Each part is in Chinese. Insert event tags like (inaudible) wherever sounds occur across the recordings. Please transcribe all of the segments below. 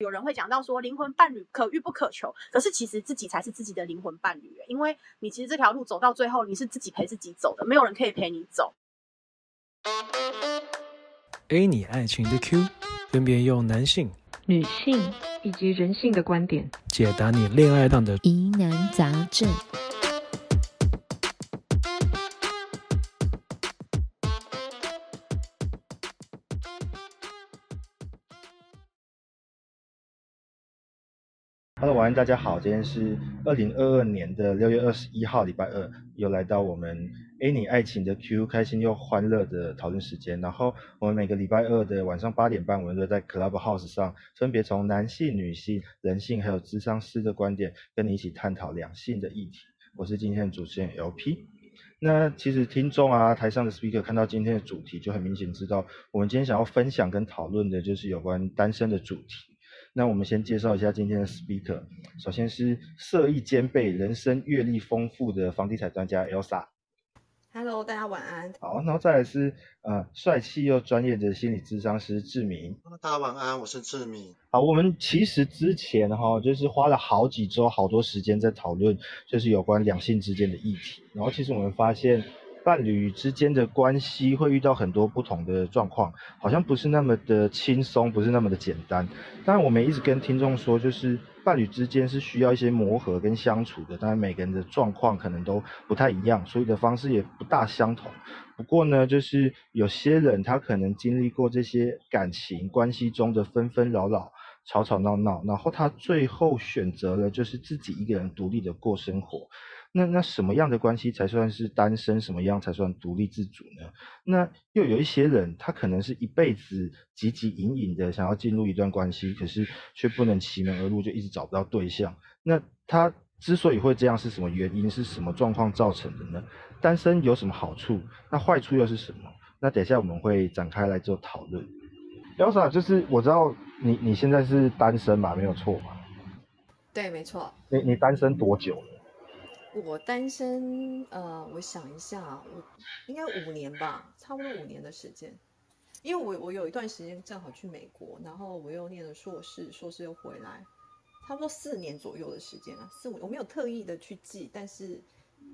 有人会讲到说灵魂伴侣可遇不可求，可是其实自己才是自己的灵魂伴侣，因为你其实这条路走到最后，你是自己陪自己走的，没有人可以陪你走。A 你爱情的 Q，分别用男性、女性以及人性的观点解答你恋爱上的疑难杂症。Hello，晚安，大家好，今天是二零二二年的六月二十一号，礼拜二，又来到我们 A 你爱情的 Q 开心又欢乐的讨论时间。然后我们每个礼拜二的晚上八点半，我们都在 Clubhouse 上，分别从男性、女性、人性还有智商师的观点，跟你一起探讨两性的议题。我是今天的主持人 LP。那其实听众啊，台上的 Speaker 看到今天的主题，就很明显知道，我们今天想要分享跟讨论的就是有关单身的主题。那我们先介绍一下今天的 speaker，首先是色艺兼备、人生阅历丰富的房地产专家 Elsa。Hello，大家晚安。好，然后再来是呃帅气又专业的心理咨商师志明。大家晚安，我是志明。好，我们其实之前哈就是花了好几周、好多时间在讨论，就是有关两性之间的议题。然后其实我们发现。伴侣之间的关系会遇到很多不同的状况，好像不是那么的轻松，不是那么的简单。当然，我们一直跟听众说，就是伴侣之间是需要一些磨合跟相处的。当然，每个人的状况可能都不太一样，所以的方式也不大相同。不过呢，就是有些人他可能经历过这些感情关系中的纷纷扰扰、吵吵闹闹，然后他最后选择了就是自己一个人独立的过生活。那那什么样的关系才算是单身？什么样才算独立自主呢？那又有一些人，他可能是一辈子汲汲营营的想要进入一段关系，可是却不能其门而入，就一直找不到对象。那他之所以会这样，是什么原因？是什么状况造成的呢？单身有什么好处？那坏处又是什么？那等一下我们会展开来做讨论。Elsa，就是我知道你你现在是单身嘛？没有错嘛？对，没错。你你单身多久了？我单身，呃，我想一下，我应该五年吧，差不多五年的时间。因为我我有一段时间正好去美国，然后我又念了硕士，硕士又回来，差不多四年左右的时间啊，四五，我没有特意的去记，但是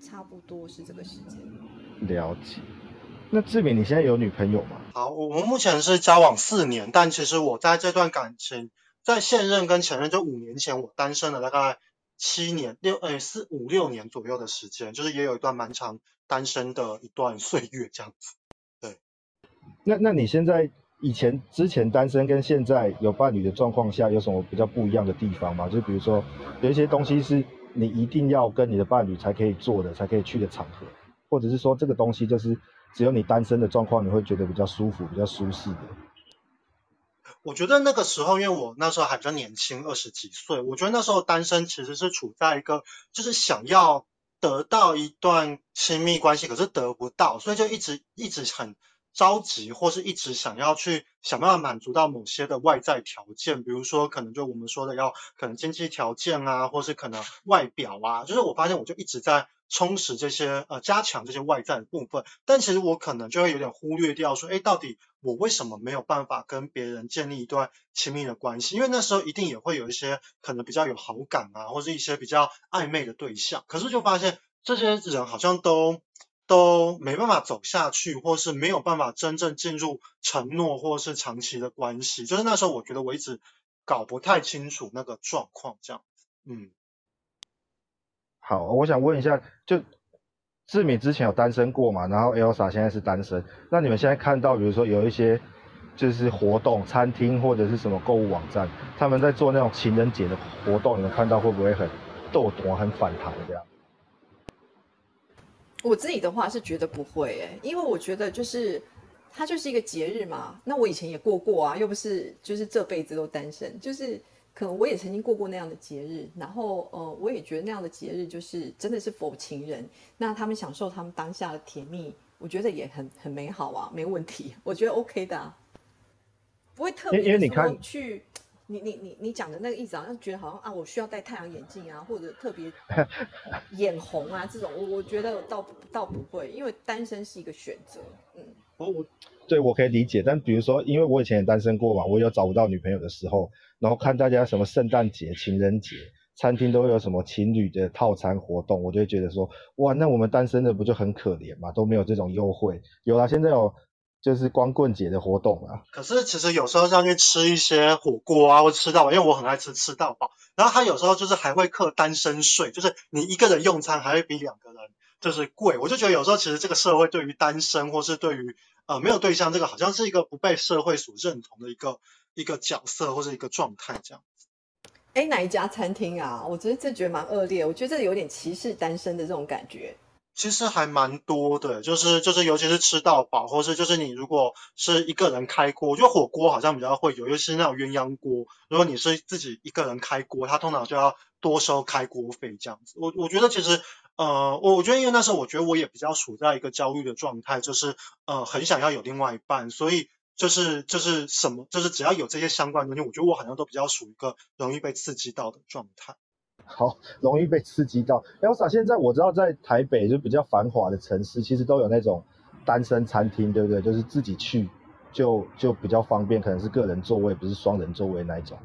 差不多是这个时间。了解。那志明，你现在有女朋友吗？好，我们目前是交往四年，但其实我在这段感情，在现任跟前任就五年前，我单身了大概。七年六诶四五六年左右的时间，就是也有一段蛮长单身的一段岁月这样子。对，那那你现在以前之前单身跟现在有伴侣的状况下，有什么比较不一样的地方吗？就比如说有一些东西是你一定要跟你的伴侣才可以做的，才可以去的场合，或者是说这个东西就是只有你单身的状况，你会觉得比较舒服、比较舒适的。我觉得那个时候，因为我那时候还比较年轻，二十几岁，我觉得那时候单身其实是处在一个就是想要得到一段亲密关系，可是得不到，所以就一直一直很着急，或是一直想要去想办法满足到某些的外在条件，比如说可能就我们说的要可能经济条件啊，或是可能外表啊，就是我发现我就一直在。充实这些呃，加强这些外在的部分，但其实我可能就会有点忽略掉，说，哎，到底我为什么没有办法跟别人建立一段亲密的关系？因为那时候一定也会有一些可能比较有好感啊，或是一些比较暧昧的对象，可是就发现这些人好像都都没办法走下去，或是没有办法真正进入承诺或是长期的关系。就是那时候我觉得我一直搞不太清楚那个状况，这样，嗯。好，我想问一下，就志敏之前有单身过嘛？然后 Elsa 现在是单身，那你们现在看到，比如说有一些就是活动，餐厅或者是什么购物网站，他们在做那种情人节的活动，你们看到会不会很斗夺、很反弹这样？我自己的话是觉得不会诶，因为我觉得就是它就是一个节日嘛。那我以前也过过啊，又不是就是这辈子都单身，就是。可能我也曾经过过那样的节日，然后呃，我也觉得那样的节日就是真的是否情人，那他们享受他们当下的甜蜜，我觉得也很很美好啊，没问题，我觉得 OK 的，啊不会特别因为你看去，你你你你讲的那个意思好像觉得好像啊，我需要戴太阳眼镜啊，或者特别 (laughs) 眼红啊这种，我我觉得倒倒不会，因为单身是一个选择，嗯，我我对我可以理解，但比如说因为我以前也单身过嘛，我有找不到女朋友的时候。然后看大家什么圣诞节、情人节，餐厅都会有什么情侣的套餐活动，我就会觉得说，哇，那我们单身的不就很可怜嘛，都没有这种优惠。有啦，现在有就是光棍节的活动啊。可是其实有时候像去吃一些火锅啊，或吃到饱，因为我很爱吃吃到饱，然后他有时候就是还会刻单身税，就是你一个人用餐还会比两个人就是贵。我就觉得有时候其实这个社会对于单身或是对于呃没有对象这个好像是一个不被社会所认同的一个一个角色或是一个状态这样。哎，哪一家餐厅啊？我觉得这觉得蛮恶劣，我觉得这有点歧视单身的这种感觉。其实还蛮多的，就是就是，尤其是吃到饱，或是就是你如果是一个人开锅，我觉得火锅好像比较会有，尤其是那种鸳鸯锅。如果你是自己一个人开锅，他通常就要多收开锅费这样子。我我觉得其实，呃，我我觉得因为那时候我觉得我也比较处在一个焦虑的状态，就是呃很想要有另外一半，所以就是就是什么，就是只要有这些相关的东西，我觉得我好像都比较属于一个容易被刺激到的状态。好容易被刺激到。Elsa，现在我知道在台北就比较繁华的城市，其实都有那种单身餐厅，对不对？就是自己去就就比较方便，可能是个人座位，不是双人座位那一种。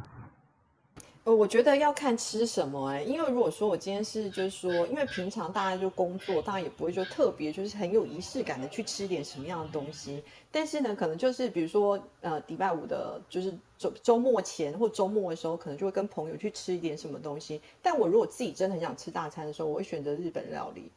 呃，我觉得要看吃什么哎，因为如果说我今天是就是说，因为平常大家就工作，大家也不会就特别就是很有仪式感的去吃点什么样的东西。但是呢，可能就是比如说呃，礼拜五的，就是周周末前或周末的时候，可能就会跟朋友去吃一点什么东西。但我如果自己真的很想吃大餐的时候，我会选择日本料理。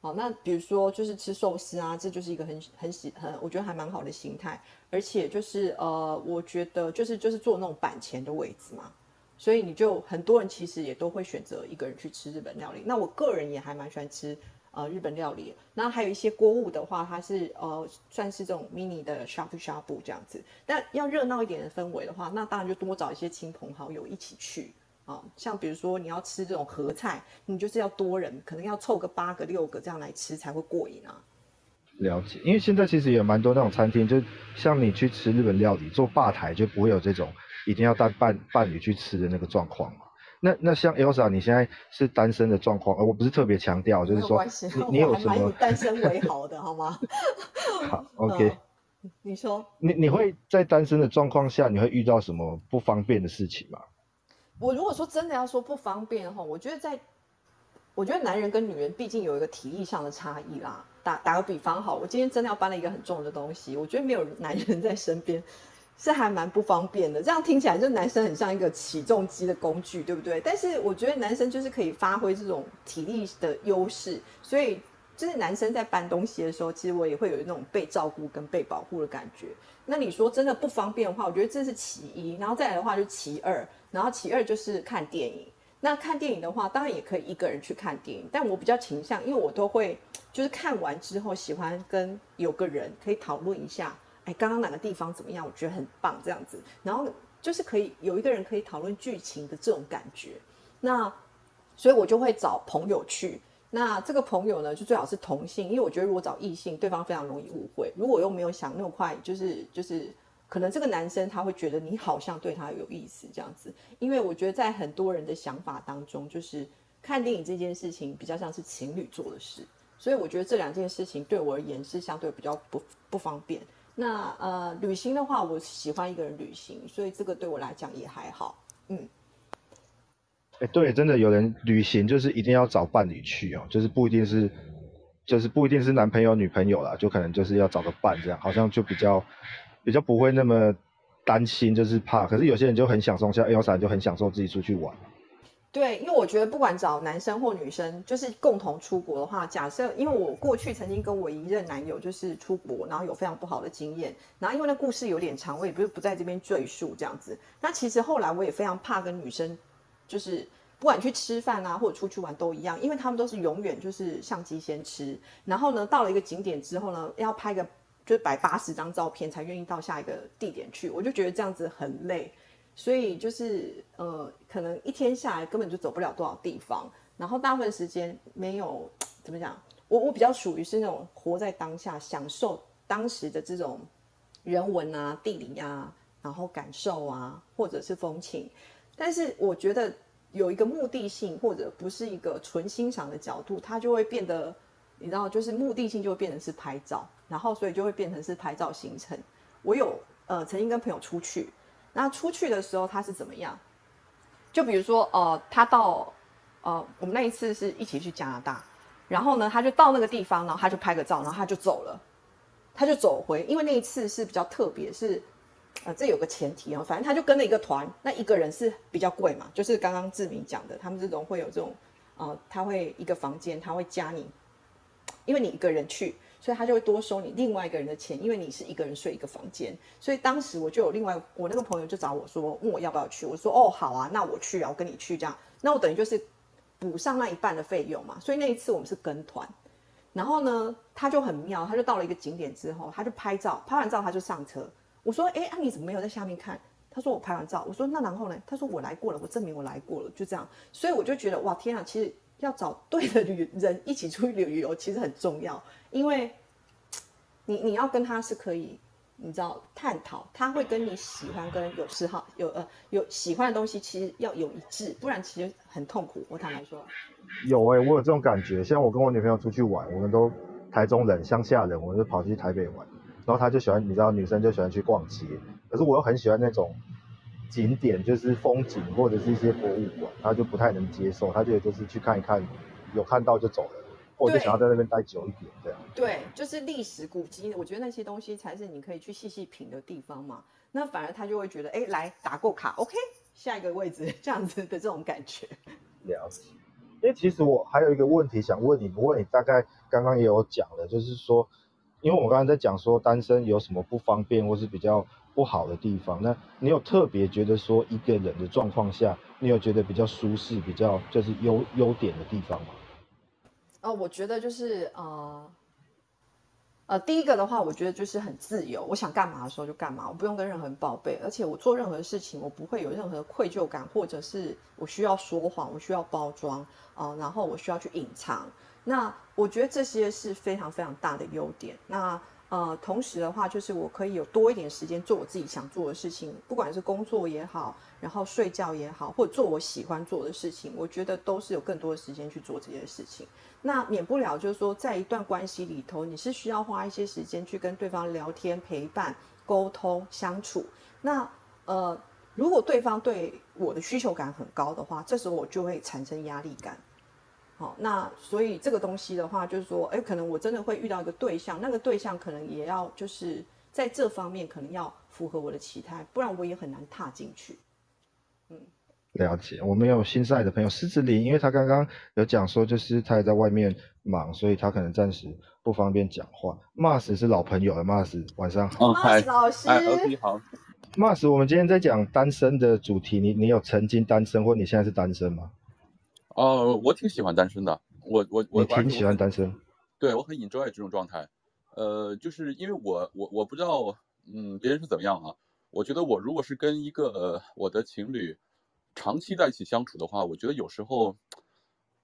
好，那比如说就是吃寿司啊，这就是一个很很喜很我觉得还蛮好的心态。而且就是呃，我觉得就是就是坐那种板前的位置嘛。所以你就很多人其实也都会选择一个人去吃日本料理。那我个人也还蛮喜欢吃呃日本料理。那还有一些锅物的话，它是呃算是这种 mini 的 s h a p s h a p 这样子。但要热闹一点的氛围的话，那当然就多找一些亲朋好友一起去啊。像比如说你要吃这种合菜，你就是要多人，可能要凑个八个六个这样来吃才会过瘾啊。了解，因为现在其实也蛮多那种餐厅，就像你去吃日本料理，做吧台就不会有这种。一定要带伴伴侣去吃的那个状况嘛？那那像 Elsa，你现在是单身的状况，呃，我不是特别强调，就是说你你有什么单身为好的 (laughs) 好吗？(laughs) 好，OK。你说你你会在单身的状况下，你会遇到什么不方便的事情吗？我如果说真的要说不方便哈，我觉得在，我觉得男人跟女人毕竟有一个体力上的差异啦。打打个比方好，我今天真的要搬了一个很重的东西，我觉得没有男人在身边。是还蛮不方便的，这样听起来就男生很像一个起重机的工具，对不对？但是我觉得男生就是可以发挥这种体力的优势，所以就是男生在搬东西的时候，其实我也会有那种被照顾跟被保护的感觉。那你说真的不方便的话，我觉得这是其一，然后再来的话就其二，然后其二就是看电影。那看电影的话，当然也可以一个人去看电影，但我比较倾向，因为我都会就是看完之后喜欢跟有个人可以讨论一下。哎，刚刚哪个地方怎么样？我觉得很棒，这样子，然后就是可以有一个人可以讨论剧情的这种感觉。那所以我就会找朋友去。那这个朋友呢，就最好是同性，因为我觉得如果找异性，对方非常容易误会。如果又没有想那么快，就是就是可能这个男生他会觉得你好像对他有意思这样子。因为我觉得在很多人的想法当中，就是看电影这件事情比较像是情侣做的事，所以我觉得这两件事情对我而言是相对比较不不方便。那呃，旅行的话，我喜欢一个人旅行，所以这个对我来讲也还好。嗯，哎，对，真的有人旅行就是一定要找伴侣去哦，就是不一定是，就是不一定是男朋友女朋友啦，就可能就是要找个伴这样，好像就比较比较不会那么担心，就是怕。可是有些人就很享受，像 Elsa 就很享受自己出去玩。对，因为我觉得不管找男生或女生，就是共同出国的话，假设因为我过去曾经跟我一任男友就是出国，然后有非常不好的经验，然后因为那故事有点长，我也不是不在这边赘述这样子。那其实后来我也非常怕跟女生，就是不管去吃饭啊或者出去玩都一样，因为他们都是永远就是相机先吃，然后呢到了一个景点之后呢，要拍个就是百八十张照片才愿意到下一个地点去，我就觉得这样子很累。所以就是呃，可能一天下来根本就走不了多少地方，然后大部分时间没有怎么讲，我我比较属于是那种活在当下，享受当时的这种人文啊、地理啊，然后感受啊，或者是风情。但是我觉得有一个目的性，或者不是一个纯欣赏的角度，它就会变得，你知道，就是目的性就会变成是拍照，然后所以就会变成是拍照行程。我有呃曾经跟朋友出去。那出去的时候他是怎么样？就比如说，呃，他到，呃，我们那一次是一起去加拿大，然后呢，他就到那个地方，然后他就拍个照，然后他就走了，他就走回，因为那一次是比较特别，是，呃，这有个前提啊，反正他就跟了一个团，那一个人是比较贵嘛，就是刚刚志明讲的，他们这种会有这种，呃，他会一个房间，他会加你，因为你一个人去。所以他就会多收你另外一个人的钱，因为你是一个人睡一个房间。所以当时我就有另外我那个朋友就找我说，问我要不要去。我说哦好啊，那我去啊，我跟你去这样。那我等于就是补上那一半的费用嘛。所以那一次我们是跟团，然后呢他就很妙，他就到了一个景点之后，他就拍照，拍完照他就上车。我说哎，那你怎么没有在下面看？他说我拍完照。我说那然后呢？他说我来过了，我证明我来过了，就这样。所以我就觉得哇天啊，其实要找对的旅人一起出去旅游其实很重要。因为，你你要跟他是可以，你知道探讨，他会跟你喜欢跟有嗜好有呃有喜欢的东西，其实要有一致，不然其实很痛苦。我坦白说，有哎，我有这种感觉。像我跟我女朋友出去玩，我们都台中人，乡下人，我们就跑去台北玩，然后他就喜欢，你知道女生就喜欢去逛街，可是我又很喜欢那种景点，就是风景或者是一些博物馆，他就不太能接受，他觉得就是去看一看，有看到就走了。我就想要在那边待久一点，这样。对，就是历史古迹，我觉得那些东西才是你可以去细细品的地方嘛。那反而他就会觉得，哎，来打过卡，OK，下一个位置这样子的这种感觉。了解。因为其实我还有一个问题想问你，不过你大概刚刚也有讲了，就是说，因为我刚刚在讲说单身有什么不方便或是比较不好的地方，那你有特别觉得说一个人的状况下，你有觉得比较舒适、比较就是优优点的地方吗？哦，我觉得就是呃，呃，第一个的话，我觉得就是很自由，我想干嘛的时候就干嘛，我不用跟任何人报备，而且我做任何事情，我不会有任何愧疚感，或者是我需要说谎，我需要包装啊，然后我需要去隐藏。那我觉得这些是非常非常大的优点。那呃，同时的话，就是我可以有多一点时间做我自己想做的事情，不管是工作也好，然后睡觉也好，或者做我喜欢做的事情，我觉得都是有更多的时间去做这些事情。那免不了就是说，在一段关系里头，你是需要花一些时间去跟对方聊天、陪伴、沟通、相处。那呃，如果对方对我的需求感很高的话，这时候我就会产生压力感。好，那所以这个东西的话，就是说，哎，可能我真的会遇到一个对象，那个对象可能也要就是在这方面可能要符合我的期待，不然我也很难踏进去。嗯。了解，我们有新赛的朋友狮子林，因为他刚刚有讲说，就是他也在外面忙，所以他可能暂时不方便讲话。Mars 是老朋友了，Mars 晚上好。Mars 老师，哎，你好。Mars，我们今天在讲单身的主题，你你有曾经单身，或你现在是单身吗？哦，我挺喜欢单身的，我我我挺喜欢单身。对我很 enjoy 这种状态，呃，就是因为我我我不知道，嗯，别人是怎么样啊？我觉得我如果是跟一个我的情侣。长期在一起相处的话，我觉得有时候，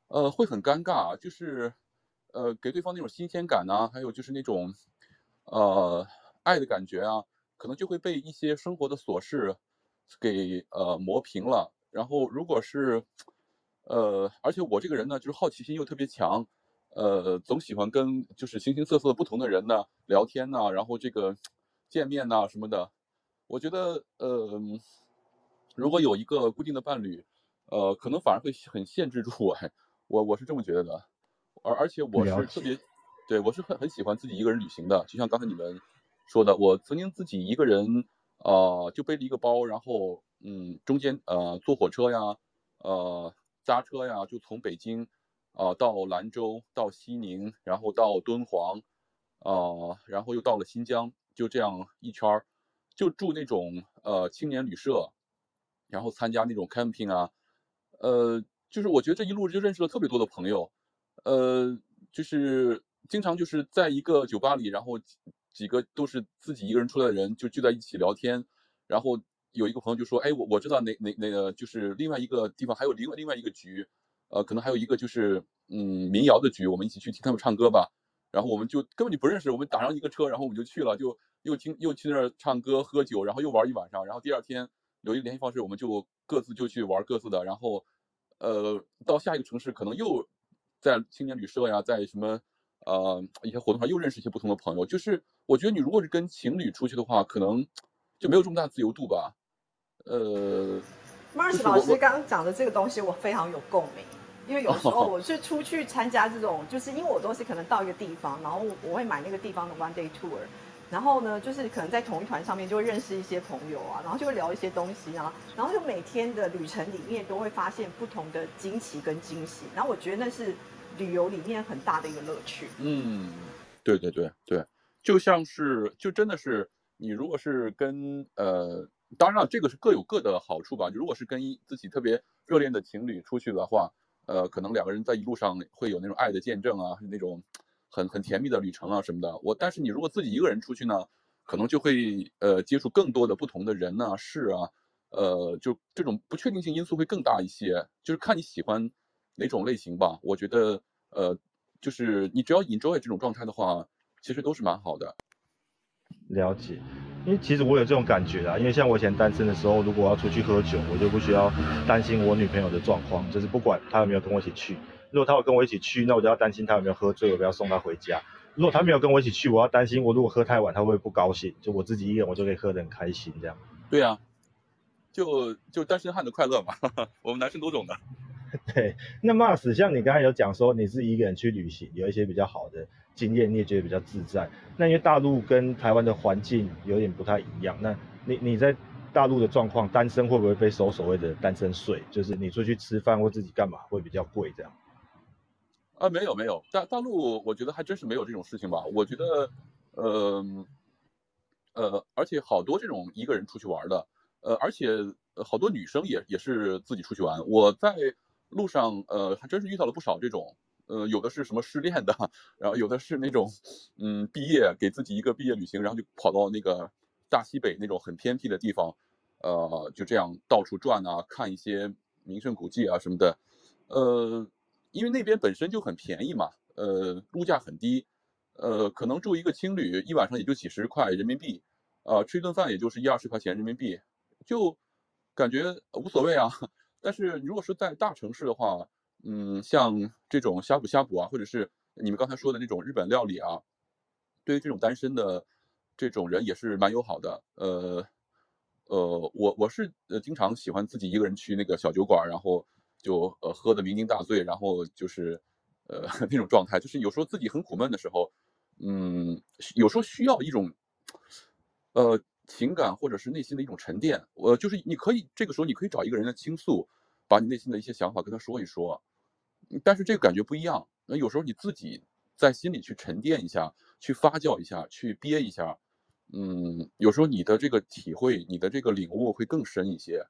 呃，会很尴尬，就是，呃，给对方那种新鲜感呢，还有就是那种，呃，爱的感觉啊，可能就会被一些生活的琐事给呃磨平了。然后，如果是，呃，而且我这个人呢，就是好奇心又特别强，呃，总喜欢跟就是形形色色不同的人呢聊天呐，然后这个见面呐什么的，我觉得，呃。如果有一个固定的伴侣，呃，可能反而会很限制住我，(laughs) 我我是这么觉得的，而而且我是特别，对我是很很喜欢自己一个人旅行的，就像刚才你们说的，我曾经自己一个人，呃，就背了一个包，然后嗯，中间呃坐火车呀，呃扎车呀，就从北京，啊到兰州，到西宁，然后到敦煌，啊，然后又到了新疆，就这样一圈儿，就住那种呃青年旅社。然后参加那种 camping 啊，呃，就是我觉得这一路就认识了特别多的朋友，呃，就是经常就是在一个酒吧里，然后几个都是自己一个人出来的人就聚在一起聊天，然后有一个朋友就说，哎，我我知道哪哪哪个就是另外一个地方还有另外另外一个局，呃，可能还有一个就是嗯民谣的局，我们一起去听他们唱歌吧。然后我们就根本就不认识，我们打上一个车，然后我们就去了，就又听又去那儿唱歌喝酒，然后又玩一晚上，然后第二天。有一个联系方式，我们就各自就去玩各自的，然后，呃，到下一个城市可能又在青年旅社呀，在什么呃一些活动上又认识一些不同的朋友。就是我觉得你如果是跟情侣出去的话，可能就没有这么大自由度吧。呃，Mars 老师刚刚讲的这个东西，我非常有共鸣。因为有时候 (laughs) 我是出去参加这种，就是因为我都是可能到一个地方，然后我会买那个地方的 one day tour，然后呢，就是可能在同一团上面就会认识一些朋友啊，然后就会聊一些东西啊，然后就每天的旅程里面都会发现不同的惊奇跟惊喜，然后我觉得那是旅游里面很大的一个乐趣。嗯，对对对对，就像是就真的是你如果是跟呃，当然了，这个是各有各的好处吧。如果是跟一自己特别热恋的情侣出去的话，呃，可能两个人在一路上会有那种爱的见证啊，那种很很甜蜜的旅程啊什么的。我但是你如果自己一个人出去呢，可能就会呃接触更多的不同的人呐、事啊，呃，就这种不确定性因素会更大一些。就是看你喜欢哪种类型吧。我觉得呃，就是你只要 enjoy 这种状态的话，其实都是蛮好的。了解，因为其实我有这种感觉啊，因为像我以前单身的时候，如果要出去喝酒，我就不需要担心我女朋友的状况，就是不管她有没有跟我一起去，如果她有跟我一起去，那我就要担心她有没有喝醉，我不要送她回家。如果她没有跟我一起去，我要担心我如果喝太晚，她会不会不高兴？就我自己一个人，我就可以喝得很开心这样。对啊、就就单身汉的快乐嘛，(laughs) 我们男生都懂的。(laughs) 对，那 Mars 像你刚才有讲说你是一个人去旅行，有一些比较好的经验，你也觉得比较自在。那因为大陆跟台湾的环境有点不太一样，那你你在大陆的状况，单身会不会被收所谓的单身税？就是你出去吃饭或自己干嘛会比较贵这样？啊，没有没有，大大陆我觉得还真是没有这种事情吧。我觉得，呃，呃，而且好多这种一个人出去玩的，呃，而且好多女生也也是自己出去玩。我在路上，呃，还真是遇到了不少这种，呃，有的是什么失恋的，然后有的是那种，嗯，毕业给自己一个毕业旅行，然后就跑到那个大西北那种很偏僻的地方，呃，就这样到处转啊，看一些名胜古迹啊什么的，呃。因为那边本身就很便宜嘛，呃，物价很低，呃，可能住一个青旅一晚上也就几十块人民币，呃、吃一顿饭也就是一二十块钱人民币，就感觉无所谓啊。(laughs) 但是如果是在大城市的话，嗯，像这种呷哺呷哺啊，或者是你们刚才说的那种日本料理啊，对于这种单身的这种人也是蛮友好的。呃，呃，我我是呃经常喜欢自己一个人去那个小酒馆，然后。就呃喝得酩酊大醉，然后就是呃 (laughs) 那种状态，就是有时候自己很苦闷的时候，嗯，有时候需要一种呃情感或者是内心的一种沉淀。我、就是你可以这个时候你可以找一个人来倾诉，把你内心的一些想法跟他说一说，但是这个感觉不一样。那有时候你自己在心里去沉淀一下，去发酵一下，去憋一下，嗯，有时候你的这个体会，你的这个领悟会更深一些，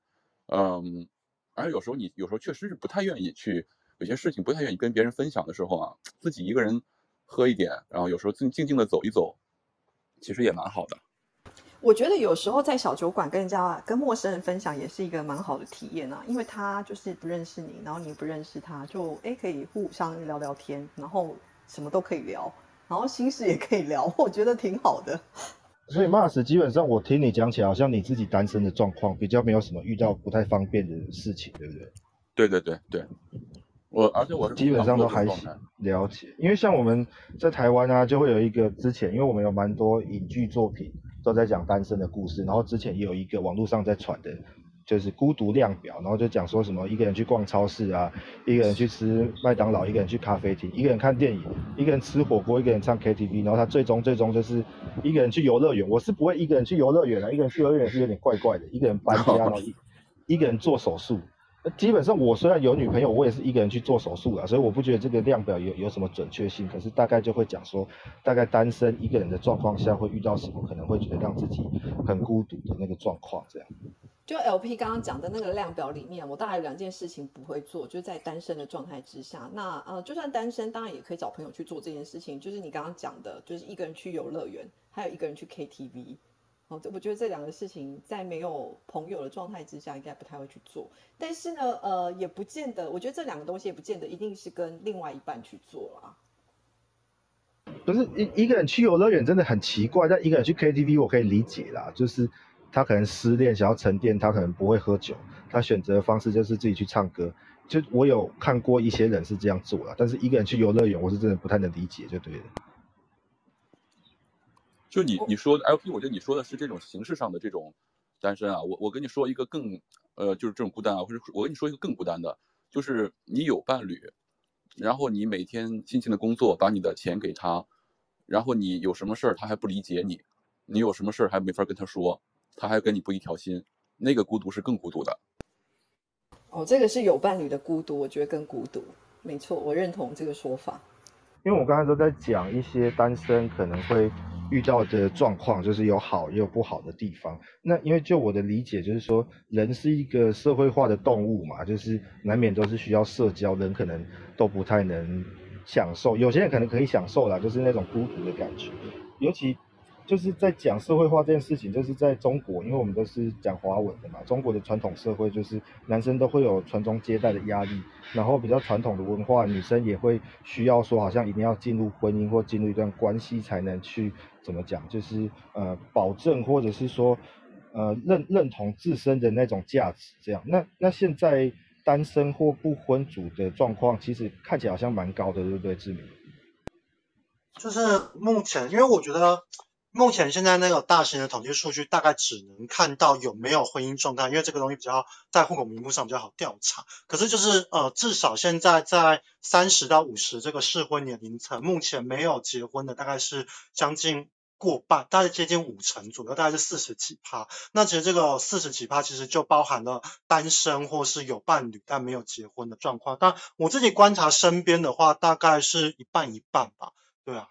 嗯。而有时候你有时候确实是不太愿意去，有些事情不太愿意跟别人分享的时候啊，自己一个人喝一点，然后有时候静静静的走一走，其实也蛮好的。我觉得有时候在小酒馆跟人家跟陌生人分享也是一个蛮好的体验啊，因为他就是不认识你，然后你不认识他，就哎可以互相聊聊天，然后什么都可以聊，然后心事也可以聊，我觉得挺好的。所以 Mars 基本上我听你讲起来，好像你自己单身的状况比较没有什么遇到不太方便的事情，对不对？对对对对，我而且我基本上都还行了解，因为像我们在台湾啊，就会有一个之前，因为我们有蛮多影剧作品都在讲单身的故事，然后之前也有一个网络上在传的。就是孤独量表，然后就讲说什么一个人去逛超市啊，一个人去吃麦当劳，一个人去咖啡厅，一个人看电影，一个人吃火锅，一个人唱 KTV，然后他最终最终就是一个人去游乐园。我是不会一个人去游乐园的，一个人去游乐园是有点怪怪的，一个人搬家，(laughs) 然后一一个人做手术。基本上我虽然有女朋友，我也是一个人去做手术了，所以我不觉得这个量表有有什么准确性。可是大概就会讲说，大概单身一个人的状况下会遇到什么，可能会觉得让自己很孤独的那个状况，这样。就 LP 刚刚讲的那个量表里面，我大概有两件事情不会做，就是在单身的状态之下。那呃，就算单身，当然也可以找朋友去做这件事情。就是你刚刚讲的，就是一个人去游乐园，还有一个人去 KTV。我觉得这两个事情在没有朋友的状态之下，应该不太会去做。但是呢，呃，也不见得，我觉得这两个东西也不见得一定是跟另外一半去做啦。不是一一个人去游乐园真的很奇怪，但一个人去 KTV 我可以理解啦，就是。他可能失恋，想要沉淀，他可能不会喝酒，他选择的方式就是自己去唱歌。就我有看过一些人是这样做了，但是一个人去游乐园，我是真的不太能理解，就对了。就你你说的 LP，我觉得你说的是这种形式上的这种单身啊，我我跟你说一个更呃，就是这种孤单啊，或者我跟你说一个更孤单的，就是你有伴侣，然后你每天辛勤的工作，把你的钱给他，然后你有什么事儿他还不理解你，你有什么事儿还没法跟他说，他还跟你不一条心，那个孤独是更孤独的。哦，这个是有伴侣的孤独，我觉得更孤独。没错，我认同这个说法。因为我刚才都在讲一些单身可能会遇到的状况，就是有好也有不好的地方。那因为就我的理解，就是说人是一个社会化的动物嘛，就是难免都是需要社交，人可能都不太能享受。有些人可能可以享受啦，就是那种孤独的感觉，尤其。就是在讲社会化这件事情，就是在中国，因为我们都是讲华文的嘛。中国的传统社会就是男生都会有传宗接代的压力，然后比较传统的文化，女生也会需要说，好像一定要进入婚姻或进入一段关系才能去怎么讲，就是呃保证或者是说呃认认同自身的那种价值这样。那那现在单身或不婚族的状况，其实看起来好像蛮高的，对不对，志明？就是目前，因为我觉得。目前现在那个大型的统计数据大概只能看到有没有婚姻状态，因为这个东西比较在户口名簿上比较好调查。可是就是呃，至少现在在三十到五十这个适婚年龄层，目前没有结婚的大概是将近过半，大概接近五成左右，大概是四十几趴。那其实这个四十几趴其实就包含了单身或是有伴侣但没有结婚的状况。但我自己观察身边的话，大概是一半一半吧。对啊。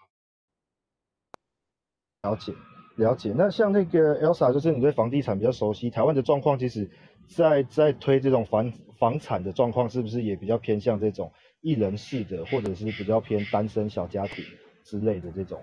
了解，了解。那像那个 Elsa，就是你对房地产比较熟悉，台湾的状况，其实，在在推这种房房产的状况，是不是也比较偏向这种一人式的，或者是比较偏单身小家庭之类的这种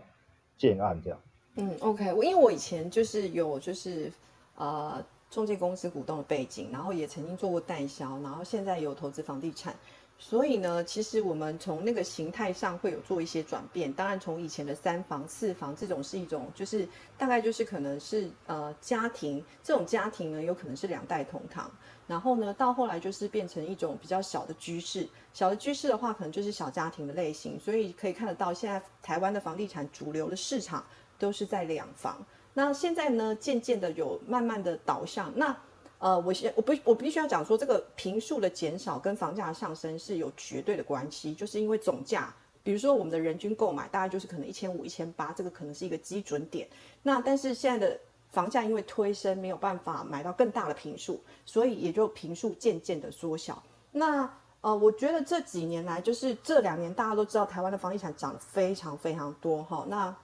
建案这样？嗯，OK，我因为我以前就是有就是呃中介公司股东的背景，然后也曾经做过代销，然后现在有投资房地产。所以呢，其实我们从那个形态上会有做一些转变。当然，从以前的三房、四房这种是一种，就是大概就是可能是呃家庭这种家庭呢，有可能是两代同堂。然后呢，到后来就是变成一种比较小的居室。小的居室的话，可能就是小家庭的类型。所以可以看得到，现在台湾的房地产主流的市场都是在两房。那现在呢，渐渐的有慢慢的导向。那呃，我先我不我必须要讲说，这个平数的减少跟房价的上升是有绝对的关系，就是因为总价，比如说我们的人均购买大概就是可能一千五、一千八，这个可能是一个基准点。那但是现在的房价因为推升，没有办法买到更大的平数，所以也就平数渐渐的缩小。那呃，我觉得这几年来，就是这两年大家都知道台湾的房地产涨得非常非常多哈。那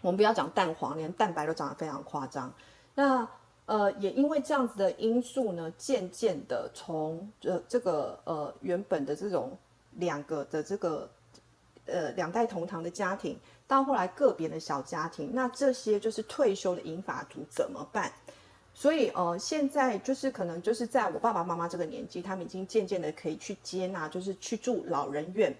我们不要讲蛋黄，连蛋白都涨得非常夸张。那呃，也因为这样子的因素呢，渐渐的从呃这个呃原本的这种两个的这个呃两代同堂的家庭，到后来个别的小家庭，那这些就是退休的银发族怎么办？所以呃现在就是可能就是在我爸爸妈妈这个年纪，他们已经渐渐的可以去接纳，就是去住老人院。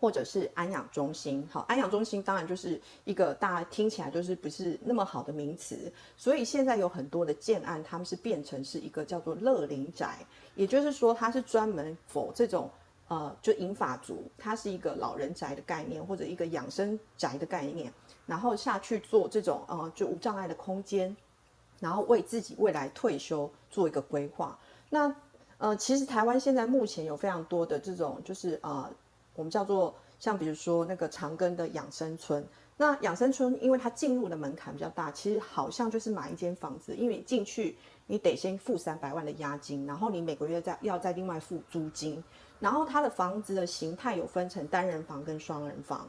或者是安养中心，好，安养中心当然就是一个大家听起来就是不是那么好的名词，所以现在有很多的建案，他们是变成是一个叫做乐龄宅，也就是说它是专门否这种呃就银发族，它是一个老人宅的概念或者一个养生宅的概念，然后下去做这种呃就无障碍的空间，然后为自己未来退休做一个规划。那呃其实台湾现在目前有非常多的这种就是呃。我们叫做像比如说那个长庚的养生村，那养生村因为它进入的门槛比较大，其实好像就是买一间房子，因为你进去你得先付三百万的押金，然后你每个月再要再另外付租金，然后它的房子的形态有分成单人房跟双人房。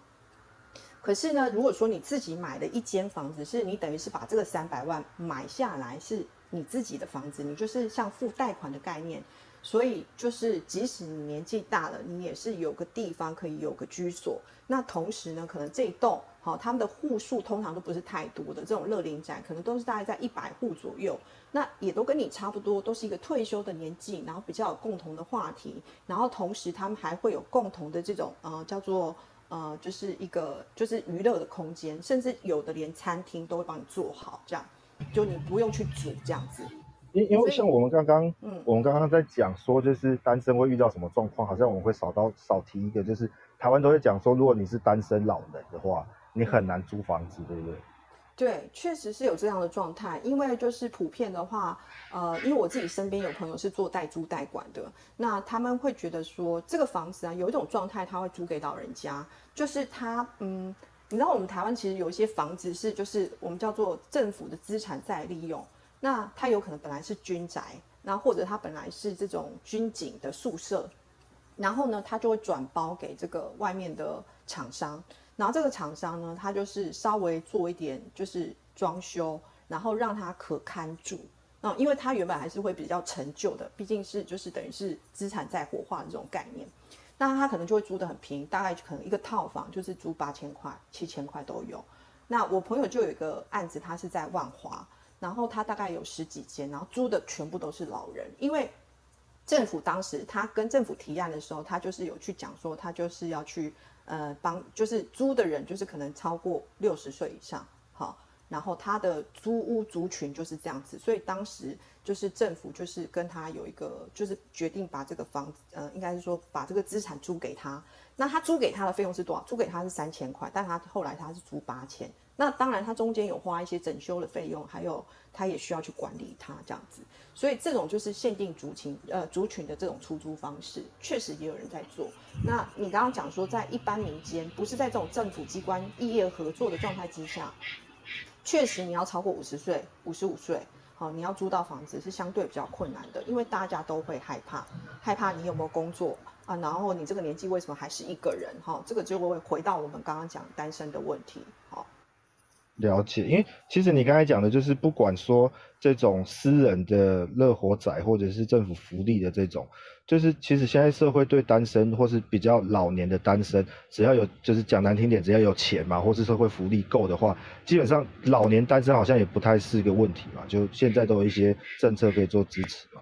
可是呢，如果说你自己买的一间房子，是你等于是把这个三百万买下来是你自己的房子，你就是像付贷款的概念。所以就是，即使你年纪大了，你也是有个地方可以有个居所。那同时呢，可能这一栋好，他们的户数通常都不是太多的，这种乐龄宅可能都是大概在一百户左右。那也都跟你差不多，都是一个退休的年纪，然后比较有共同的话题，然后同时他们还会有共同的这种呃叫做呃就是一个就是娱乐的空间，甚至有的连餐厅都会帮你做好，这样就你不用去煮这样子。因因为像我们刚刚，嗯，我们刚刚在讲说，就是单身会遇到什么状况，好像我们会少到少提一个，就是台湾都会讲说，如果你是单身老人的话，你很难租房子，对不对？对，确实是有这样的状态，因为就是普遍的话，呃，因为我自己身边有朋友是做代租代管的，那他们会觉得说这个房子啊，有一种状态，他会租给老人家，就是他，嗯，你知道我们台湾其实有一些房子是就是我们叫做政府的资产再利用，那它有可能本来是军宅，然后或者它本来是这种军警的宿舍，然后呢，它就会转包给这个外面的厂商。然后这个厂商呢，他就是稍微做一点就是装修，然后让它可堪住。那因为它原本还是会比较陈旧的，毕竟是就是等于是资产在火化的这种概念，那他可能就会租的很平，大概可能一个套房就是租八千块、七千块都有。那我朋友就有一个案子，他是在万华，然后他大概有十几间，然后租的全部都是老人，因为政府当时他跟政府提案的时候，他就是有去讲说，他就是要去。呃，帮就是租的人，就是可能超过六十岁以上，好，然后他的租屋族群就是这样子，所以当时就是政府就是跟他有一个，就是决定把这个房子，呃，应该是说把这个资产租给他。那他租给他的费用是多少？租给他是三千块，但他后来他是租八千。那当然他中间有花一些整修的费用，还有他也需要去管理它这样子。所以这种就是限定族群，呃，族群的这种出租方式，确实也有人在做。那你刚刚讲说，在一般民间，不是在这种政府机关异业合作的状态之下，确实你要超过五十岁、五十五岁，好，你要租到房子是相对比较困难的，因为大家都会害怕，害怕你有没有工作啊，然后你这个年纪为什么还是一个人？哈，这个就会回到我们刚刚讲单身的问题，好。了解，因为其实你刚才讲的，就是不管说这种私人的乐活仔，或者是政府福利的这种，就是其实现在社会对单身或是比较老年的单身，只要有就是讲难听点，只要有钱嘛，或是社会福利够的话，基本上老年单身好像也不太是个问题嘛。就现在都有一些政策可以做支持嘛。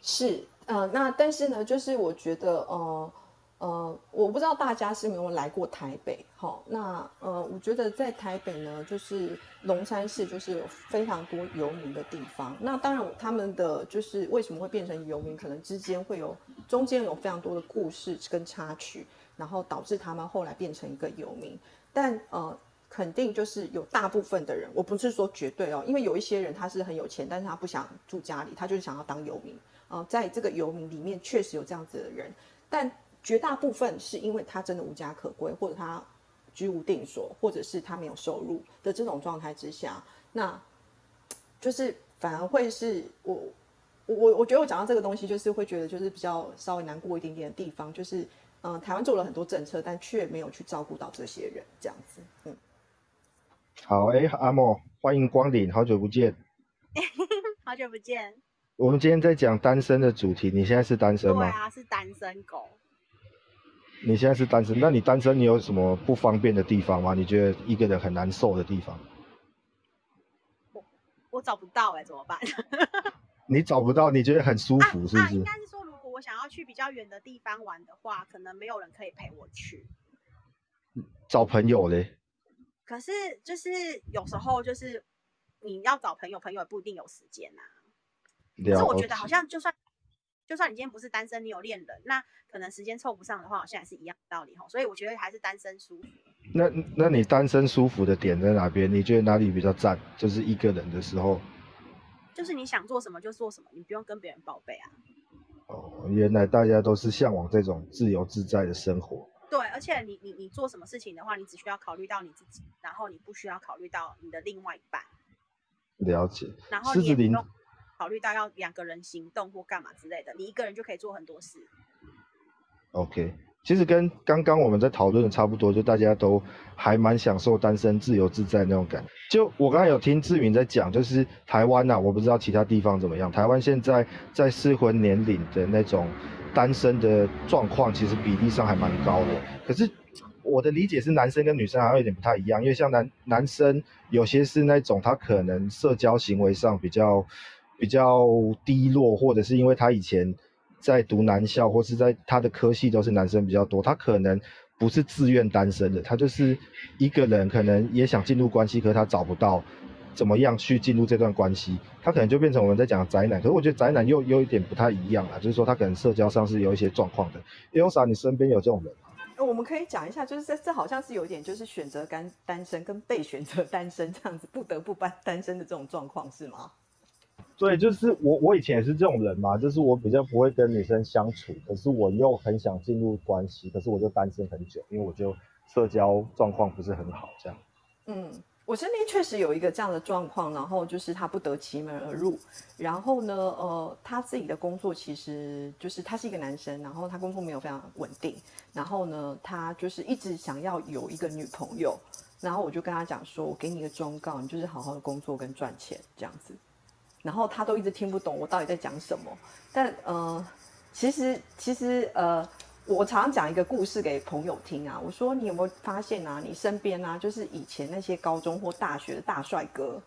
是，呃，那但是呢，就是我觉得，呃。呃，我不知道大家是没有来过台北，好，那呃，我觉得在台北呢，就是龙山市，就是有非常多游民的地方。那当然，他们的就是为什么会变成游民，可能之间会有中间有非常多的故事跟插曲，然后导致他们后来变成一个游民。但呃，肯定就是有大部分的人，我不是说绝对哦，因为有一些人他是很有钱，但是他不想住家里，他就是想要当游民啊。在这个游民里面，确实有这样子的人，但。绝大部分是因为他真的无家可归，或者他居无定所，或者是他没有收入的这种状态之下，那就是反而会是我我我觉得我讲到这个东西，就是会觉得就是比较稍微难过一点点的地方，就是嗯，台湾做了很多政策，但却没有去照顾到这些人，这样子。嗯，好，哎，阿莫，欢迎光临，好久不见，(laughs) 好久不见。我们今天在讲单身的主题，你现在是单身吗？对啊，是单身狗。你现在是单身，那你单身你有什么不方便的地方吗？你觉得一个人很难受的地方？我我找不到哎，怎么办？(laughs) 你找不到，你觉得很舒服是不是？应该是说，如果我想要去比较远的地方玩的话，可能没有人可以陪我去。找朋友嘞？可是就是有时候就是你要找朋友，朋友也不一定有时间呐。可是我觉得好像就算。就算你今天不是单身，你有恋人，那可能时间凑不上的话，好像也是一样道理哈。所以我觉得还是单身舒服。那那你单身舒服的点在哪边？你觉得哪里比较赞？就是一个人的时候，就是你想做什么就做什么，你不用跟别人报备啊。哦，原来大家都是向往这种自由自在的生活。对，而且你你你做什么事情的话，你只需要考虑到你自己，然后你不需要考虑到你的另外一半。了解。然后你也不用。考虑到要两个人行动或干嘛之类的，你一个人就可以做很多事。OK，其实跟刚刚我们在讨论的差不多，就大家都还蛮享受单身自由自在那种感。就我刚才有听志明在讲，就是台湾呐，我不知道其他地方怎么样。台湾现在在适婚年龄的那种单身的状况，其实比例上还蛮高的。可是我的理解是，男生跟女生还有点不太一样，因为像男男生有些是那种他可能社交行为上比较。比较低落，或者是因为他以前在读男校，或是在他的科系都是男生比较多，他可能不是自愿单身的，他就是一个人可能也想进入关系，可是他找不到怎么样去进入这段关系，他可能就变成我们在讲宅男。可是我觉得宅男又有一点不太一样啊，就是说他可能社交上是有一些状况的。Elsa，你身边有这种人吗？我们可以讲一下，就是这这好像是有点就是选择单单身跟被选择单身这样子，不得不单单身的这种状况是吗？对，就是我我以前也是这种人嘛，就是我比较不会跟女生相处，可是我又很想进入关系，可是我就单身很久，因为我就社交状况不是很好这样。嗯。我身边确实有一个这样的状况，然后就是他不得其门而入，然后呢，呃，他自己的工作其实就是他是一个男生，然后他工作没有非常稳定，然后呢，他就是一直想要有一个女朋友，然后我就跟他讲说，我给你一个忠告，你就是好好的工作跟赚钱这样子，然后他都一直听不懂我到底在讲什么，但呃，其实其实呃。我常常讲一个故事给朋友听啊，我说你有没有发现啊，你身边啊，就是以前那些高中或大学的大帅哥，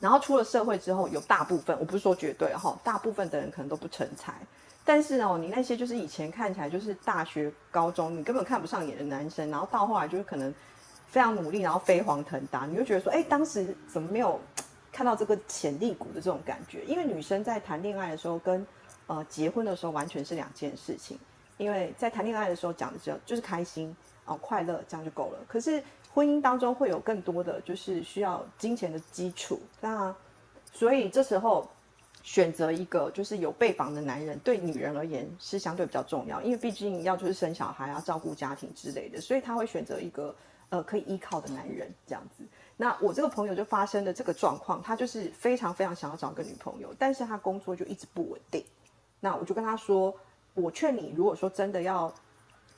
然后出了社会之后，有大部分，我不是说绝对哈，大部分的人可能都不成才，但是哦，你那些就是以前看起来就是大学、高中你根本看不上眼的男生，然后到后来就是可能非常努力，然后飞黄腾达，你就觉得说，哎，当时怎么没有看到这个潜力股的这种感觉？因为女生在谈恋爱的时候跟呃结婚的时候完全是两件事情。因为在谈恋爱的时候讲的只有就是开心快乐这样就够了。可是婚姻当中会有更多的就是需要金钱的基础，那所以这时候选择一个就是有备房的男人，对女人而言是相对比较重要，因为毕竟要就是生小孩啊、照顾家庭之类的，所以他会选择一个呃可以依靠的男人这样子。那我这个朋友就发生的这个状况，他就是非常非常想要找个女朋友，但是他工作就一直不稳定。那我就跟他说。我劝你，如果说真的要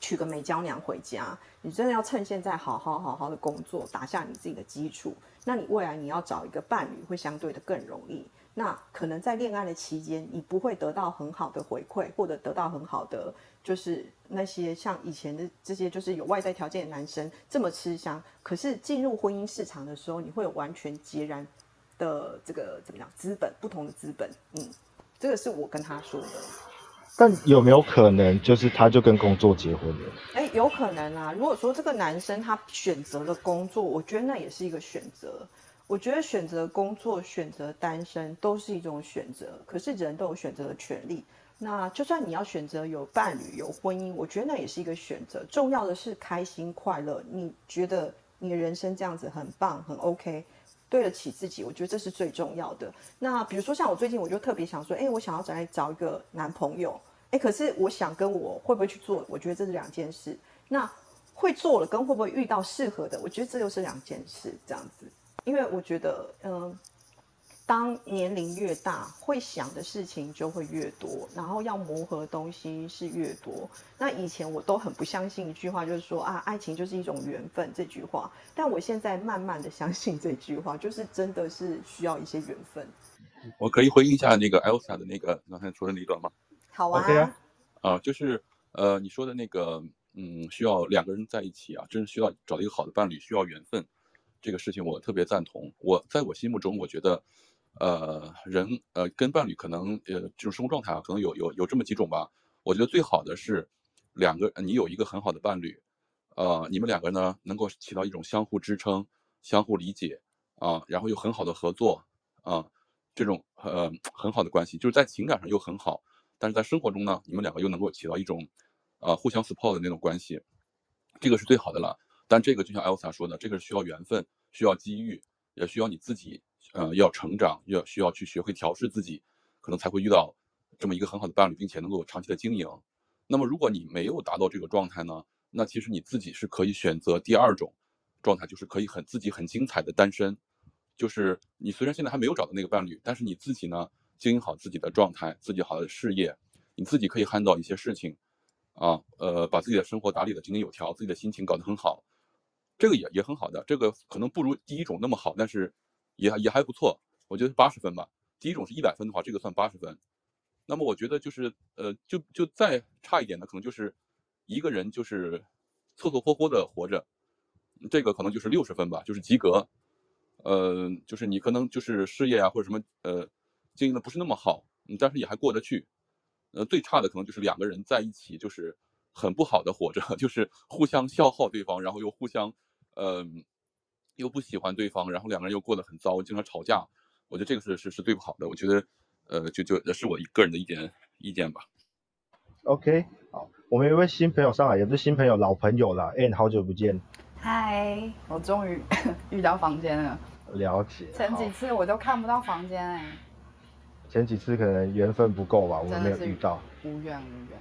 娶个美娇娘回家，你真的要趁现在好好好好的工作，打下你自己的基础。那你未来你要找一个伴侣会相对的更容易。那可能在恋爱的期间，你不会得到很好的回馈，或者得到很好的，就是那些像以前的这些就是有外在条件的男生这么吃香。可是进入婚姻市场的时候，你会有完全截然的这个怎么样资本不同的资本。嗯，这个是我跟他说的。但有没有可能，就是他就跟工作结婚了？哎，有可能啊。如果说这个男生他选择了工作，我觉得那也是一个选择。我觉得选择工作、选择单身都是一种选择。可是人都有选择的权利。那就算你要选择有伴侣、有婚姻，我觉得那也是一个选择。重要的是开心快乐。你觉得你的人生这样子很棒、很 OK，对得起自己，我觉得这是最重要的。那比如说像我最近，我就特别想说，哎，我想要再找一个男朋友。哎，可是我想跟我会不会去做，我觉得这是两件事。那会做了跟会不会遇到适合的，我觉得这又是两件事。这样子，因为我觉得，嗯，当年龄越大，会想的事情就会越多，然后要磨合的东西是越多。那以前我都很不相信一句话，就是说啊，爱情就是一种缘分这句话。但我现在慢慢的相信这句话，就是真的是需要一些缘分。我可以回应一下那个 Elsa 的那个刚才说的那段吗？好啊，啊，就是呃，你说的那个，嗯，需要两个人在一起啊，真是需要找一个好的伴侣，需要缘分，这个事情我特别赞同。我在我心目中，我觉得，呃，人呃跟伴侣可能呃这种生活状态啊，可能有有有这么几种吧。我觉得最好的是两个，你有一个很好的伴侣，呃，你们两个呢能够起到一种相互支撑、相互理解啊，然后又很好的合作啊，这种呃很好的关系，就是在情感上又很好。但是在生活中呢，你们两个又能够起到一种，呃，互相 support 的那种关系，这个是最好的了。但这个就像 Elsa 说的，这个是需要缘分，需要机遇，也需要你自己，呃，要成长，要需要去学会调试自己，可能才会遇到这么一个很好的伴侣，并且能够长期的经营。那么如果你没有达到这个状态呢，那其实你自己是可以选择第二种状态，就是可以很自己很精彩的单身，就是你虽然现在还没有找到那个伴侣，但是你自己呢？经营好自己的状态，自己好的事业，你自己可以 handle 一些事情，啊，呃，把自己的生活打理的井井有条，自己的心情搞得很好，这个也也很好的，这个可能不如第一种那么好，但是也也还不错，我觉得八十分吧。第一种是一百分的话，这个算八十分。那么我觉得就是呃，就就再差一点的，可能就是一个人就是凑凑合合的活着，这个可能就是六十分吧，就是及格。呃，就是你可能就是事业啊或者什么呃。经营的不是那么好，但是也还过得去。呃，最差的可能就是两个人在一起，就是很不好的活着，(laughs) 就是互相消耗对方，然后又互相，嗯，又不喜欢对方，然后两个人又过得很糟，经常吵架。我觉得这个是是是最不好的。我觉得，呃，就就是我个人的一点意见吧。OK，好，我们有位新朋友上来，也不是新朋友，老朋友了。哎，好久不见。嗨，我终于 (laughs) 遇到房间了。了解。前几次我都看不到房间哎。前几次可能缘分不够吧，我没有遇到。无缘无缘。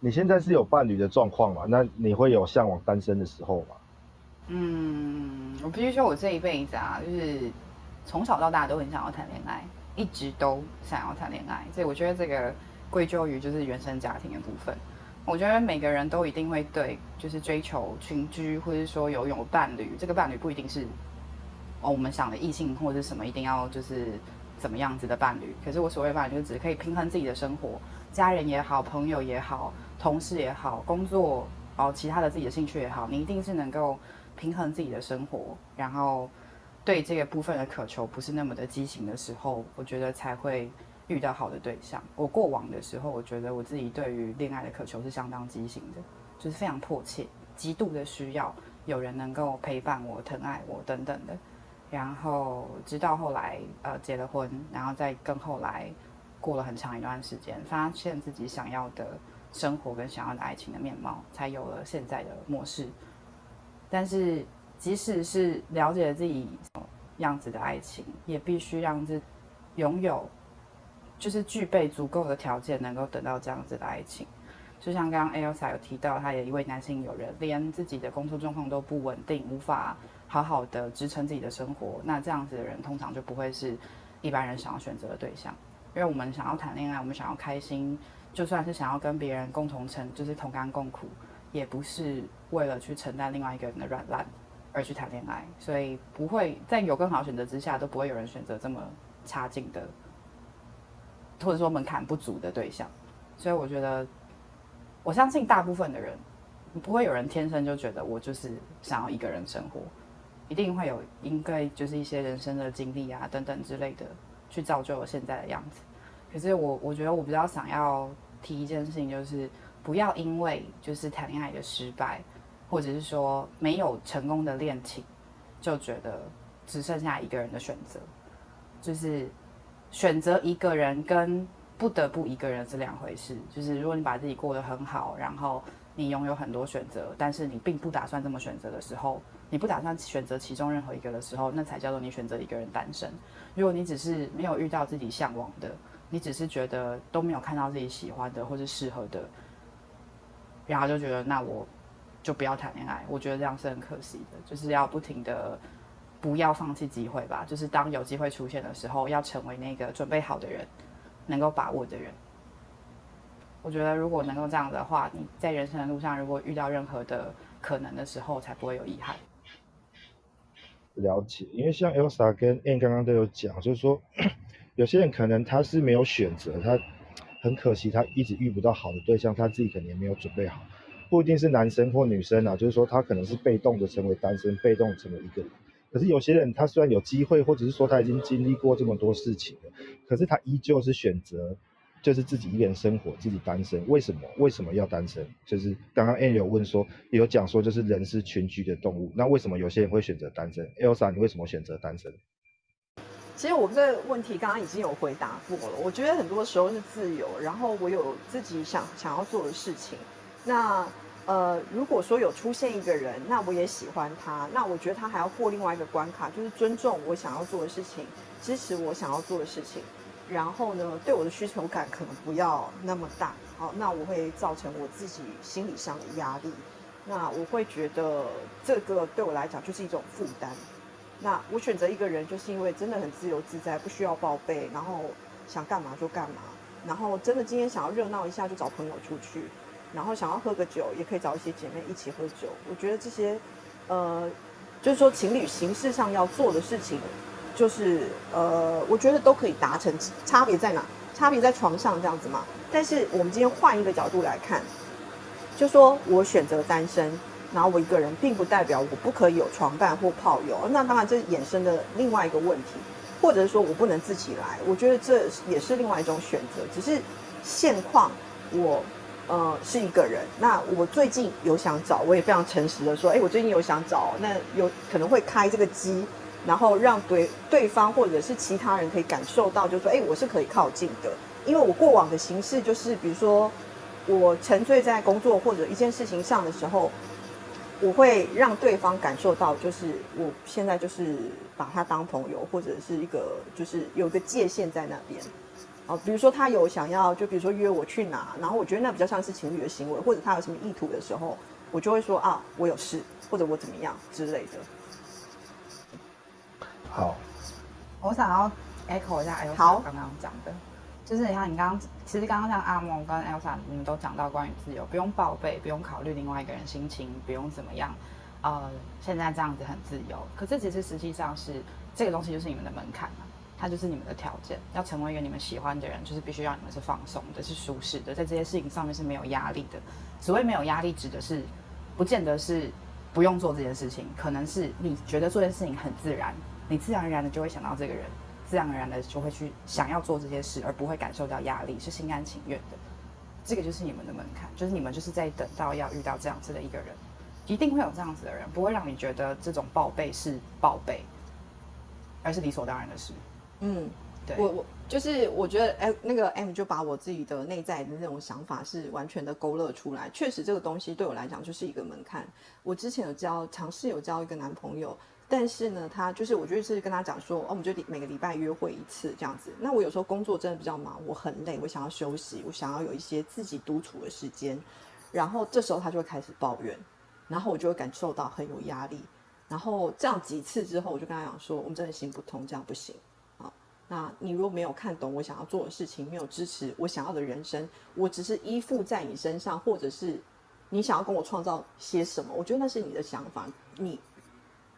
你现在是有伴侣的状况嘛？那你会有向往单身的时候吗？嗯，我必须说，我这一辈子啊，就是从小到大都很想要谈恋爱，一直都想要谈恋爱。所以我觉得这个归咎于就是原生家庭的部分。我觉得每个人都一定会对，就是追求群居，或者说有有伴侣。这个伴侣不一定是哦，我们想的异性或者什么，一定要就是怎么样子的伴侣。可是我所谓伴侣，就是只可以平衡自己的生活，家人也好，朋友也好，同事也好，工作哦，其他的自己的兴趣也好，你一定是能够平衡自己的生活，然后对这个部分的渴求不是那么的畸形的时候，我觉得才会。遇到好的对象，我过往的时候，我觉得我自己对于恋爱的渴求是相当畸形的，就是非常迫切、极度的需要有人能够陪伴我、疼爱我等等的。然后直到后来，呃，结了婚，然后再更后来，过了很长一段时间，发现自己想要的生活跟想要的爱情的面貌，才有了现在的模式。但是，即使是了解自己样子的爱情，也必须让自拥有。就是具备足够的条件，能够等到这样子的爱情。就像刚刚 Elsa 有提到，她有一位男性友人，连自己的工作状况都不稳定，无法好好的支撑自己的生活。那这样子的人，通常就不会是一般人想要选择的对象。因为我们想要谈恋爱，我们想要开心，就算是想要跟别人共同承，就是同甘共苦，也不是为了去承担另外一个人的软烂而去谈恋爱。所以不会在有更好选择之下，都不会有人选择这么差劲的。或者说门槛不足的对象，所以我觉得，我相信大部分的人，不会有人天生就觉得我就是想要一个人生活，一定会有应该就是一些人生的经历啊等等之类的，去造就我现在的样子。可是我我觉得我比较想要提一件事情，就是不要因为就是谈恋爱的失败，或者是说没有成功的恋情，就觉得只剩下一个人的选择，就是。选择一个人跟不得不一个人是两回事。就是如果你把自己过得很好，然后你拥有很多选择，但是你并不打算这么选择的时候，你不打算选择其中任何一个的时候，那才叫做你选择一个人单身。如果你只是没有遇到自己向往的，你只是觉得都没有看到自己喜欢的或是适合的，然后就觉得那我就不要谈恋爱。我觉得这样是很可惜的，就是要不停的。不要放弃机会吧，就是当有机会出现的时候，要成为那个准备好的人，能够把握的人。我觉得如果能够这样的话，你在人生的路上，如果遇到任何的可能的时候，才不会有遗憾。了解，因为像 Elsa 跟 Anne 刚刚都有讲，就是说 (coughs) 有些人可能他是没有选择，他很可惜，他一直遇不到好的对象，他自己可能也没有准备好，不一定是男生或女生啊，就是说他可能是被动的成为单身，被动成为一个人。可是有些人，他虽然有机会，或者是说他已经经历过这么多事情了，可是他依旧是选择，就是自己一个人生活，自己单身。为什么？为什么要单身？就是刚刚 Anne 有问说，有讲说，就是人是群居的动物。那为什么有些人会选择单身？Elsa，你为什么选择单身？其实我这个问题刚刚已经有回答过了。我觉得很多时候是自由，然后我有自己想想要做的事情。那呃，如果说有出现一个人，那我也喜欢他，那我觉得他还要过另外一个关卡，就是尊重我想要做的事情，支持我想要做的事情，然后呢，对我的需求感可能不要那么大，好，那我会造成我自己心理上的压力，那我会觉得这个对我来讲就是一种负担。那我选择一个人，就是因为真的很自由自在，不需要报备，然后想干嘛就干嘛，然后真的今天想要热闹一下，就找朋友出去。然后想要喝个酒，也可以找一些姐妹一起喝酒。我觉得这些，呃，就是说情侣形式上要做的事情，就是呃，我觉得都可以达成。差别在哪？差别在床上这样子嘛。但是我们今天换一个角度来看，就说我选择单身，然后我一个人，并不代表我不可以有床伴或炮友。那当然这衍生的另外一个问题，或者是说我不能自己来。我觉得这也是另外一种选择。只是现况我。呃，是一个人。那我最近有想找，我也非常诚实的说，哎，我最近有想找，那有可能会开这个机，然后让对对方或者是其他人可以感受到，就说，哎，我是可以靠近的。因为我过往的形式就是，比如说，我沉醉在工作或者一件事情上的时候，我会让对方感受到，就是我现在就是把他当朋友，或者是一个就是有个界限在那边。哦，比如说他有想要，就比如说约我去哪，然后我觉得那比较像是情侣的行为，或者他有什么意图的时候，我就会说啊，我有事，或者我怎么样之类的。好，我想要 echo 一下 Elsa 好刚刚讲的，就是你看你刚刚，其实刚刚像阿蒙跟 Elsa 你们都讲到关于自由，不用报备，不用考虑另外一个人心情，不用怎么样，呃，现在这样子很自由。可是其实实际上是这个东西就是你们的门槛嘛，它就是你们的条件，要成为一个你们喜欢的人，就是必须让你们是放松的，是舒适的，在这些事情上面是没有压力的。所谓没有压力，指的是不见得是不用做这件事情，可能是你觉得做这件事情很自然，你自然而然的就会想到这个人，自然而然的就会去想要做这些事，而不会感受到压力，是心甘情愿的。这个就是你们的门槛，就是你们就是在等到要遇到这样子的一个人，一定会有这样子的人，不会让你觉得这种报备是报备，而是理所当然的事。嗯，对，我我就是我觉得，哎，那个 M 就把我自己的内在的那种想法是完全的勾勒出来。确实，这个东西对我来讲就是一个门槛。我之前有交尝试有交一个男朋友，但是呢，他就是我就是跟他讲说，哦，我们就每个礼拜约会一次这样子。那我有时候工作真的比较忙，我很累，我想要休息，我想要有一些自己独处的时间。然后这时候他就会开始抱怨，然后我就会感受到很有压力。然后这样几次之后，我就跟他讲说，我们真的行不通，这样不行。那你若没有看懂我想要做的事情，没有支持我想要的人生，我只是依附在你身上，或者是你想要跟我创造些什么，我觉得那是你的想法，你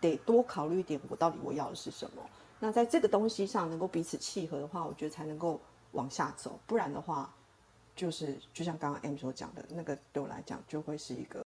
得多考虑一点，我到底我要的是什么。那在这个东西上能够彼此契合的话，我觉得才能够往下走，不然的话，就是就像刚刚 M 所讲的那个，对我来讲就会是一个